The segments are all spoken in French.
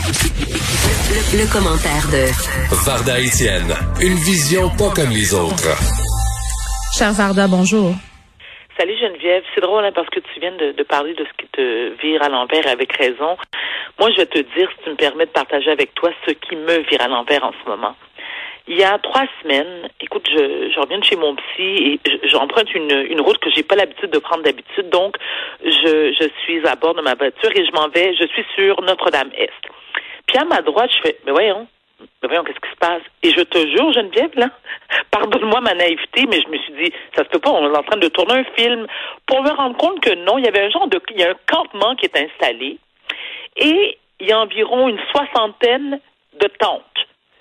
Le, le commentaire de Varda Étienne, une vision pas comme les autres. Cher Varda, bonjour. Salut Geneviève, c'est drôle hein, parce que tu viens de, de, parler de ce qui te vire à l'envers avec raison. Moi, je vais te dire, si tu me permets de partager avec toi ce qui me vire à l'envers en ce moment. Il y a trois semaines, écoute, je, je reviens de chez mon psy et j'emprunte une, une route que j'ai pas l'habitude de prendre d'habitude. Donc, je, je suis à bord de ma voiture et je m'en vais, je suis sur Notre-Dame-Est. Puis à ma droite, je fais, mais voyons, mais voyons, qu'est-ce qui se passe? Et je te jure, Geneviève, là, pardonne-moi ma naïveté, mais je me suis dit, ça se peut pas, on est en train de tourner un film, pour me rendre compte que non, il y avait un genre de, il y a un campement qui est installé, et il y a environ une soixantaine de tentes.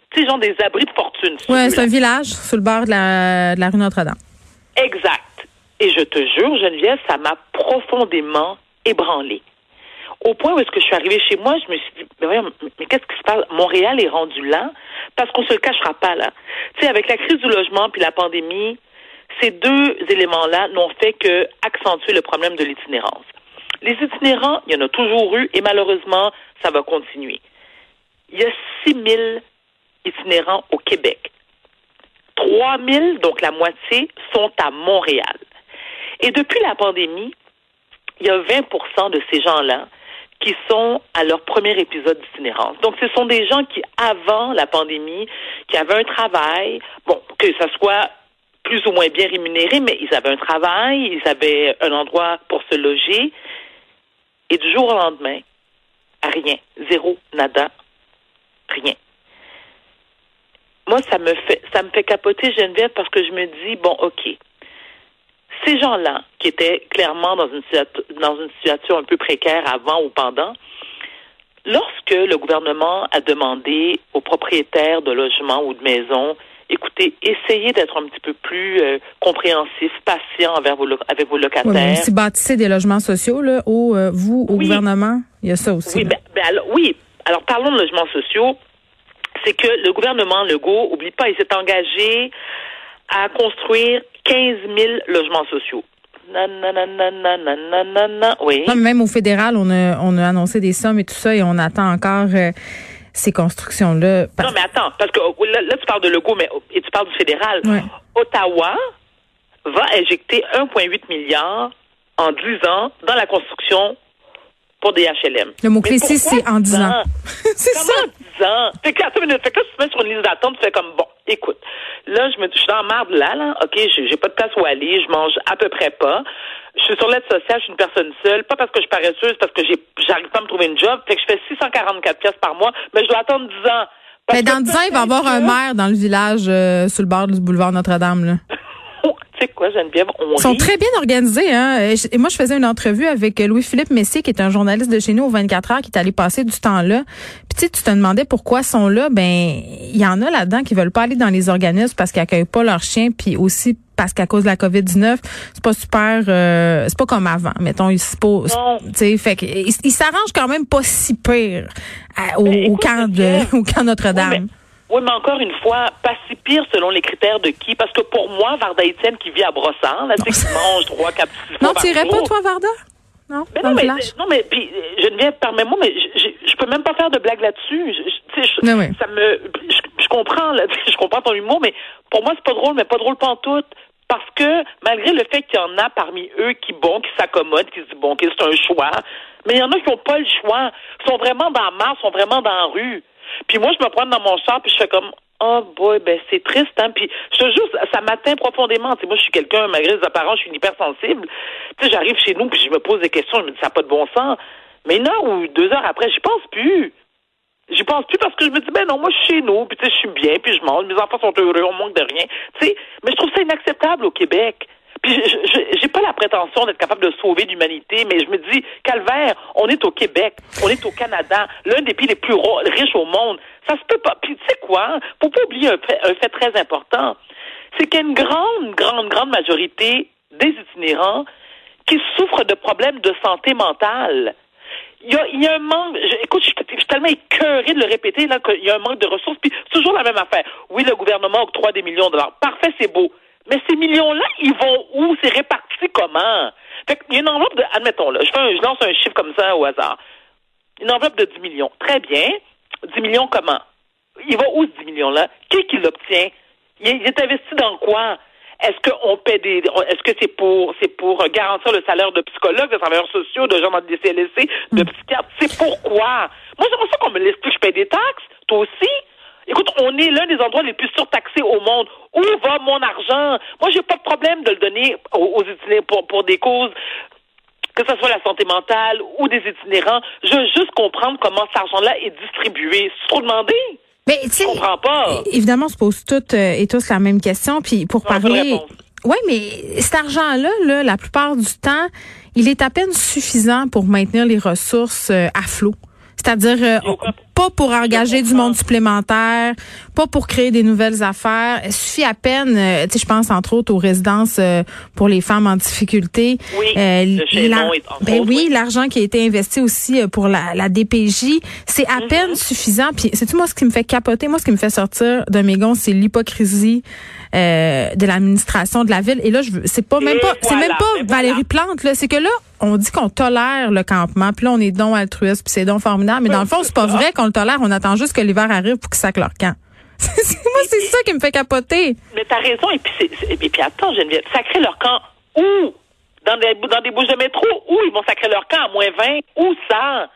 Tu sais, genre des abris de fortune. Oui, c'est un village sur le bord de la, de la rue Notre-Dame. Exact. Et je te jure, Geneviève, ça m'a profondément ébranlée. Au point où est-ce que je suis arrivée chez moi, je me suis dit, mais, mais qu'est-ce qui se passe? Montréal est rendu là parce qu'on se le cachera pas là. Tu sais, avec la crise du logement puis la pandémie, ces deux éléments-là n'ont fait que accentuer le problème de l'itinérance. Les itinérants, il y en a toujours eu et malheureusement, ça va continuer. Il y a 6 000 itinérants au Québec. 3 000, donc la moitié, sont à Montréal. Et depuis la pandémie, il y a 20% de ces gens-là qui sont à leur premier épisode d'itinérance. Donc, ce sont des gens qui, avant la pandémie, qui avaient un travail, bon, que ce soit plus ou moins bien rémunéré, mais ils avaient un travail, ils avaient un endroit pour se loger, et du jour au lendemain, rien, zéro, nada, rien. Moi, ça me fait, ça me fait capoter Geneviève parce que je me dis, bon, ok, ces gens-là, qui étaient clairement dans une, dans une situation un peu précaire avant ou pendant, lorsque le gouvernement a demandé aux propriétaires de logements ou de maisons, écoutez, essayez d'être un petit peu plus euh, compréhensif, patient envers vos, avec vos locataires. Oui, si bâtissez des logements sociaux, là, au, euh, vous, au Oui. gouvernement, il y a ça aussi. Oui, ben, ben alors, oui. Alors, parlons de logements sociaux. C'est que le gouvernement Legault, oublie pas, il s'est engagé à construire 15 000 logements sociaux. Nananananananana, Oui. Non, même au fédéral, on a, on a annoncé des sommes et tout ça, et on attend encore euh, ces constructions-là. Non, mais attends, parce que oh, là, là, tu parles de Legault, mais oh, et tu parles du fédéral. Ouais. Ottawa va injecter 1,8 milliard en 10 ans dans la construction pour des HLM. Le mot-clé ici, c'est en 10 ans. c'est ça. Comment 10 ans? Fait que. Fait là, tu te mets sur une liste d'attente, tu fais comme, bon, écoute, là, je me, je suis dans marde là, là, OK, j'ai pas de place où aller, je mange à peu près pas. Je suis sur l'aide sociale, je suis une personne seule, pas parce que je suis paresseuse, parce que j'ai, j'arrive pas à me trouver une job, fait que je fais 644 pièces par mois, mais je dois attendre 10 ans. Parce Mais dans que 10 ans, il va y avoir un maire dans le village euh, sur le bord du boulevard Notre-Dame. là. que- Tu sais quoi, Geneviève, on Ils sont rit. très bien organisés. Hein? Et moi, je faisais une entrevue avec Louis-Philippe Messier, qui est un journaliste de chez nous au 24 heures, qui est allé passer du temps là. Puis tu te demandais pourquoi ils sont là. Ben, il y en a là-dedans qui veulent pas aller dans les organismes parce qu'ils accueillent pas leurs chiens, puis aussi parce qu'à cause de la COVID-19, c'est pas super, euh, c'est pas comme avant. Mettons, ils tu sais, fait que, ils ils s'arrangent quand même pas si pire à- au, Ben, au camp de, au camp Notre-Dame. Oui, Oui, mais encore une fois, pas si pire selon les critères de qui? Parce que pour moi, Varda Étienne qui vit à Brossard, là, sais, qui mange trois, quatre, six non, par tu irais pas, toi, Varda? Non? Ben dans non, mais, non, mais puis euh, Geneviève, permets-moi, mais je, peux même pas faire de blague là-dessus. Je, Mais oui. ça me, je, comprends, là, je comprends ton humour, mais pour moi c'est pas drôle, mais pas drôle pantoute. Parce que malgré le fait qu'il y en a parmi eux qui bon, qui s'accommodent, qui se disent bon, ok, c'est un choix, mais il y en a qui n'ont pas le choix, sont vraiment dans la marche, sont vraiment dans la rue. Puis moi, je me prends dans mon char, puis je fais comme Oh boy, ben c'est triste, hein. Puis je te jure, ça, m'atteint profondément. Tu sais, moi, je suis quelqu'un, malgré les apparences, je suis une hypersensible. Tu sais, j'arrive chez nous, puis je me pose des questions, je me dis ça n'a pas de bon sens. Mais une heure ou deux heures après, j'y pense plus. J'y pense plus parce que je me dis, ben non, moi, je suis chez nous, puis tu sais, je suis bien, puis je mange, mes enfants sont heureux, on manque de rien. Tu sais, mais je trouve ça inacceptable au Québec. Puis j'ai pas la prétention d'être capable de sauver l'humanité, mais je me dis, calvaire, on est au Québec, on est au Canada, l'un des pays les plus riches au monde. Ça se peut pas. Puis tu sais quoi? Faut pas oublier un fait, très important. C'est qu'il y a une grande, grande, grande majorité des itinérants qui souffrent de problèmes de santé mentale. Il y, a, un manque. écoute, je, suis tellement écœuré de le répéter là qu'il y a un manque de ressources. Puis toujours la même affaire. Oui, le gouvernement octroie des millions de dollars. Parfait, c'est beau. Mais ces millions-là, ils vont où? C'est réparti comment? Fait il y a une enveloppe de, admettons, là, je, fais je lance un chiffre comme ça au hasard. Une enveloppe de 10 millions. Très bien. 10 millions comment? Il va où ce 10 millions-là? Qui qui l'obtient? Il est investi dans quoi? Est-ce qu'on paie des, est-ce que c'est pour, c'est pour garantir le salaire de psychologues, de travailleurs sociaux, de gens dans des CLSC, de psychiatres? C'est pourquoi? Moi, c'est ça qu'on me l'explique. Je paie des taxes. Toi aussi? Écoute, on est l'un des endroits les plus surtaxés au monde. Où va mon argent? Moi, j'ai pas de problème de le donner aux, itinérants pour, pour des causes que ce soit la santé mentale ou des itinérants. Je veux juste comprendre comment cet argent-là est distribué. C'est trop demandé. Mais tu comprends pas. Évidemment, on se pose toutes euh, et tous la même question. Puis pour parler. Oui, mais cet argent-là, là, la plupart du temps, il est à peine suffisant pour maintenir les ressources euh, à flot. C'est-à-dire euh, pas pour engager du monde supplémentaire, pas pour créer des nouvelles affaires. Il suffit à peine, euh, tu sais, je pense entre autres aux résidences euh, pour les femmes en difficulté. Oui, ben oui, l'argent qui a été investi aussi pour la, la DPJ, c'est à mm-hmm. peine suffisant. Puis c'est tu moi ce qui me fait capoter, moi ce qui me fait sortir de mes gonds, c'est l'hypocrisie de l'administration de la ville. Et là, je c'est pas même pas, c'est même pas Valérie Plante là, c'est que là on dit qu'on tolère le campement, puis là, on est donc altruiste, puis c'est donc formidable. Mais dans le fond, c'est pas vrai qu'on le tolère. On attend juste que l'hiver arrive pour qu'ils sacrent leur camp. Moi, c'est ça qui me fait capoter. Mais t'as raison. Et puis, et puis attends, Geneviève, sacrer leur camp où? Dans des, dans des bouches de métro? Où ils vont sacrer leur camp? À moins 20? Où ça?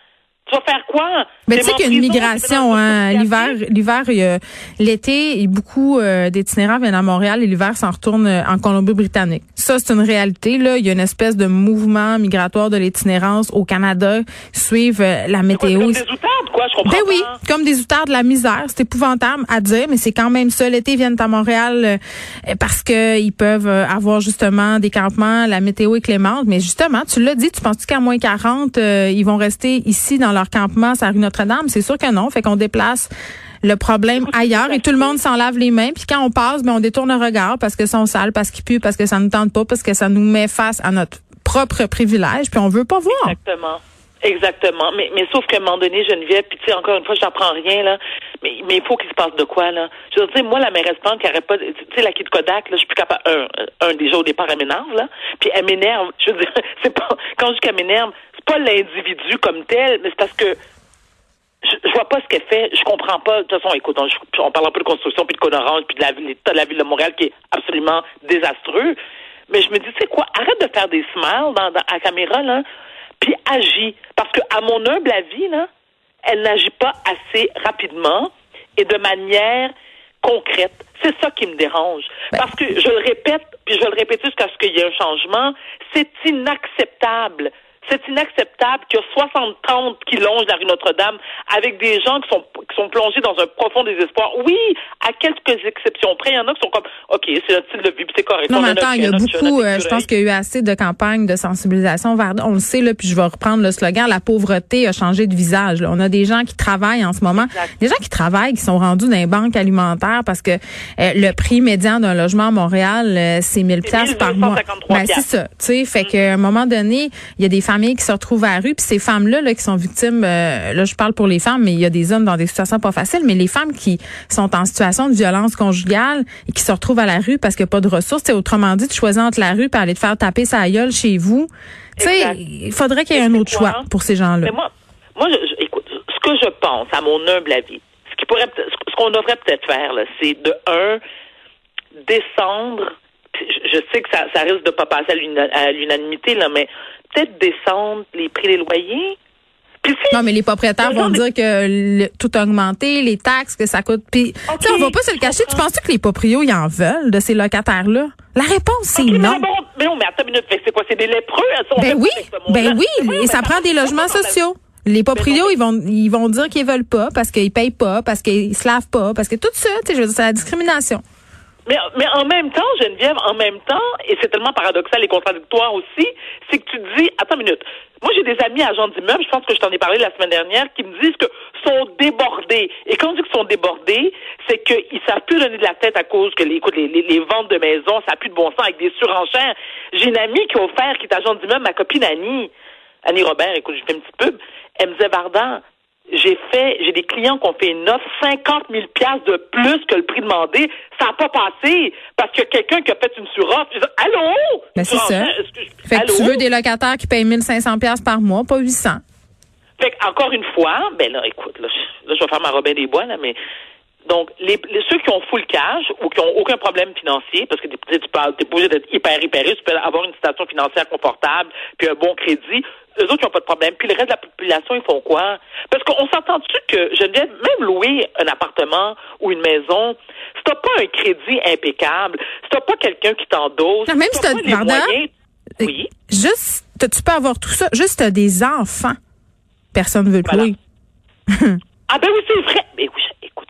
Tu vas faire quoi? Mais tu sais qu'il y a une migration, hein. L'hiver, l'hiver, l'été, beaucoup euh, d'itinérants viennent à Montréal et l'hiver s'en retourne euh, en Colombie-Britannique. Ça, c'est une réalité. Là, il y a une espèce de mouvement migratoire de l'itinérance au Canada. Suivent euh, la météo. Des quoi, je comprends Ben oui, comme des outardes de la misère. C'est épouvantable à dire, mais c'est quand même ça. L'été, ils viennent à Montréal parce que ils peuvent avoir justement des campements. La météo est clémente. Mais justement, tu l'as dit, tu penses qu'à moins 40, ils vont rester ici dans leur campement à rue Notre-Dame? C'est sûr que non. Fait qu'on déplace le problème ailleurs et tout le monde s'en lave les mains. Puis quand on passe, ben, on détourne le regard parce que sont sales, parce qu'ils puent, parce que ça ne tente pas, parce que ça nous met face à notre propre privilège, puis on veut pas voir. Exactement. Exactement. Mais, mais sauf qu'à un moment donné, Geneviève, puis tu sais, encore une fois, je n'apprends rien, là. Mais, mais il faut qu'il se passe de quoi, là. Je veux dire, moi, la mairesse Plante qui arrête pas, tu sais, la de Kodak, là, je suis plus capable, un, un, déjà au départ, elle m'énerve, là. Puis elle m'énerve. Je veux dire, c'est pas, quand je dis qu'elle m'énerve, c'est pas l'individu comme tel, mais c'est parce que je, vois pas ce qu'elle fait. Je comprends pas. De toute façon, écoute, on, on parle un peu de construction, puis de code orange, puis de l'état de la ville de Montréal qui est absolument désastreux. Mais je me dis, tu sais quoi, arrête de faire des smiles dans, à caméra, là, puis agis. Parce que, à mon humble avis, là, elle n'agit pas assez rapidement et de manière concrète. C'est ça qui me dérange. Ben. Parce que, je le répète, puis je vais le répéter jusqu'à ce qu'il y ait un changement, c'est inacceptable c'est inacceptable qu'il y a 60 tentes qui longent la rue Notre-Dame avec des gens qui sont, qui sont plongés dans un profond désespoir. Oui, à quelques exceptions près, il y en a qui sont comme, OK, c'est notre style de vie, c'est correct. Non, mais attends, il y a beaucoup, euh, je pense qu'il y a eu assez de campagnes de sensibilisation vers, on le sait, là, puis je vais reprendre le slogan, la pauvreté a changé de visage. Là. On a des gens qui travaillent en ce moment, des gens qui travaillent, qui sont rendus dans les banques alimentaires parce que euh, le prix médian d'un logement à Montréal, euh, c'est 1000 places par mois. Ben, c'est ça, tu sais, fait qu'à un moment donné, il y a des familles qui se retrouvent à la rue, puis ces femmes-là là, qui sont victimes, euh, là je parle pour les femmes, mais il y a des hommes dans des situations pas faciles, mais les femmes qui sont en situation de violence conjugale et qui se retrouvent à la rue parce qu'il n'y a pas de ressources, autrement dit, tu choisis entre la rue et aller te faire taper sa gueule chez vous. Tu sais, il faudrait qu'il y ait un autre choix pour ces gens-là. moi, moi écoute, ce que je pense, à mon humble avis, ce qui pourrait, ce qu'on devrait peut-être faire, c'est de un descendre je sais que ça, ça risque de pas passer à l'unanimité, là, mais peut-être descendre les prix des loyers. non, mais les propriétaires vont dire que tout a augmenté, les taxes, que ça coûte. Puis, okay, on va pas se le cacher. Tu penses que les proprios, ils en veulent de ces locataires-là? La réponse, c'est non. Mais, bon, mais non, mais attends une minute. C'est quoi? C'est des lépreux? Ben oui. Ben oui. Et ça prend des logements sociaux. Les proprios, ils vont, ils vont dire qu'ils veulent pas parce qu'ils payent pas, parce qu'ils se lavent pas, parce que tout ça, tu sais, je veux dire, c'est la discrimination. Mais, mais en même temps, Geneviève, en même temps, et c'est tellement paradoxal et contradictoire aussi, c'est que tu dis, attends une minute, moi j'ai des amis agents d'immeubles, je pense que je t'en ai parlé la semaine dernière, qui me disent que sont débordés. Et quand on dit qu'ils sont débordés, c'est qu'ils savent plus donner de la tête à cause que les, écoute, les, les, ventes de maisons, ça n'a plus de bon sens avec des surenchères. J'ai une amie qui a offert, qui est agent d'immeuble, ma copine Annie, Annie Robert, écoute, j'ai fait un petit pub, elle me disait, Vardan, j'ai fait, j'ai des clients qui ont fait une offre 50 000 pièces de plus que le prix demandé. Ça n'a pas passé parce a quelqu'un qui a fait une suroffre. Allô? Ben c'est ça. Fait que tu veux des locataires qui payent 1500 pièces par mois, pas 800. Fait que, encore une fois, ben là, écoute, là, je vais faire ma Robin des Bois, là, mais donc, les, ceux qui ont full cash ou qui ont aucun problème financier, parce que tu es, pas obligé d'être hyper hyper tu peux avoir une situation financière confortable, puis un bon crédit, eux autres, ils n'ont pas de problème. Puis le reste de la population, ils font quoi? Parce qu'on s'entend-tu que, je viens même louer un appartement ou une maison, si t'as pas un crédit impeccable, si t'as pas quelqu'un qui t'endosse, même si t'as les moyens, oui. Juste, tu peux avoir tout ça, juste t'as des enfants. Personne ne veut te louer. ah ben oui, c'est vrai. Mais oui, écoute,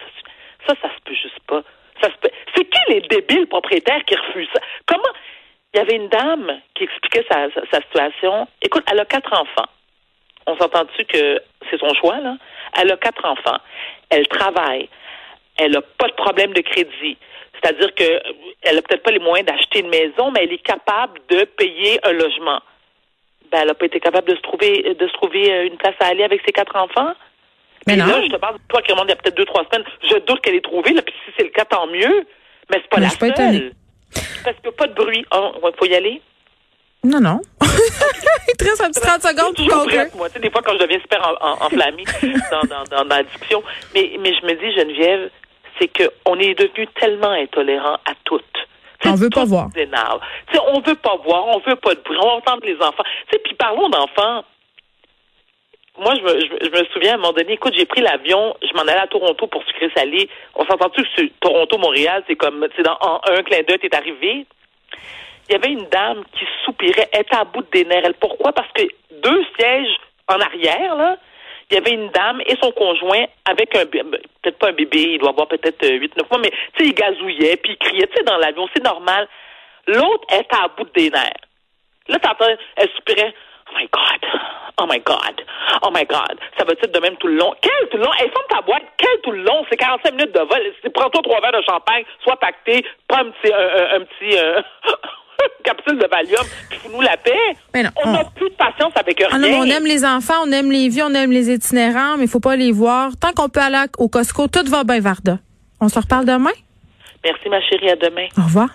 ça, ça se peut juste pas. Ça se peut. C'est qui les débiles propriétaires qui refusent ça? Comment? Il y avait une dame qui expliquait sa, sa, situation. Écoute, elle a quatre enfants. On s'entend-tu que c'est son choix, là? Elle a quatre enfants. Elle travaille. Elle n'a pas de problème de crédit. C'est-à-dire qu'elle n'a peut-être pas les moyens d'acheter une maison, mais elle est capable de payer un logement. Ben, elle n'a pas été capable de se trouver de se trouver euh, une place à aller avec ses quatre enfants. Mais non. là, je te parle de toi qui remonte il y a peut-être deux, trois semaines. Je doute qu'elle ait trouvé, là, puis si c'est le cas, tant mieux. Mais c'est pas la seule. Parce qu'il n'y a pas de bruit. Il oh, faut y aller? Non, non. Il te reste un petit 30 secondes pour conclure. Moi, tu sais, des fois, quand je deviens super enflammée dans, dans, dans, dans, la discussion. Mais, mais je me dis, Geneviève, c'est qu'on est devenu tellement intolérant à toutes. On veut pas voir. on veut pas voir, on veut pas de bruit, on va entendre les enfants. Puis parlons d'enfants moi, je me, souviens à un moment donné, écoute, j'ai pris l'avion, je m'en allais à Toronto pour sucrer salé. On s'entend-tu que Toronto-Montréal, c'est comme, sais, dans un clin d'œil, t'es arrivé? Il y avait une dame qui soupirait, était à bout des nerfs. Elle, pourquoi? Parce que deux sièges en arrière, là, il y avait une dame et son conjoint avec un peut-être pas un bébé, il doit avoir peut-être 8, 9 mois, mais tu sais, il gazouillait, puis il criait, tu sais, dans l'avion, c'est normal. L'autre était à bout des nerfs. Là, t'entends, elle soupirait, my God, oh my God, oh my God. Ça va être de même tout le long? Quel tout le long? Elle ferme ta boîte. Quel tout le long? C'est 45 minutes de vol. Prends-toi trois verres de champagne, sois pacté, prends un petit, un, petit, euh, capsule de Valium, puis nous la paix. on n'a plus de patience avec ah rien. on aime les enfants, on aime les vieux, on aime les itinérants, mais il faut pas les voir. Tant qu'on peut aller au Costco, tout va bien, Varda. On se reparle demain? Merci, ma chérie. À demain. Au revoir.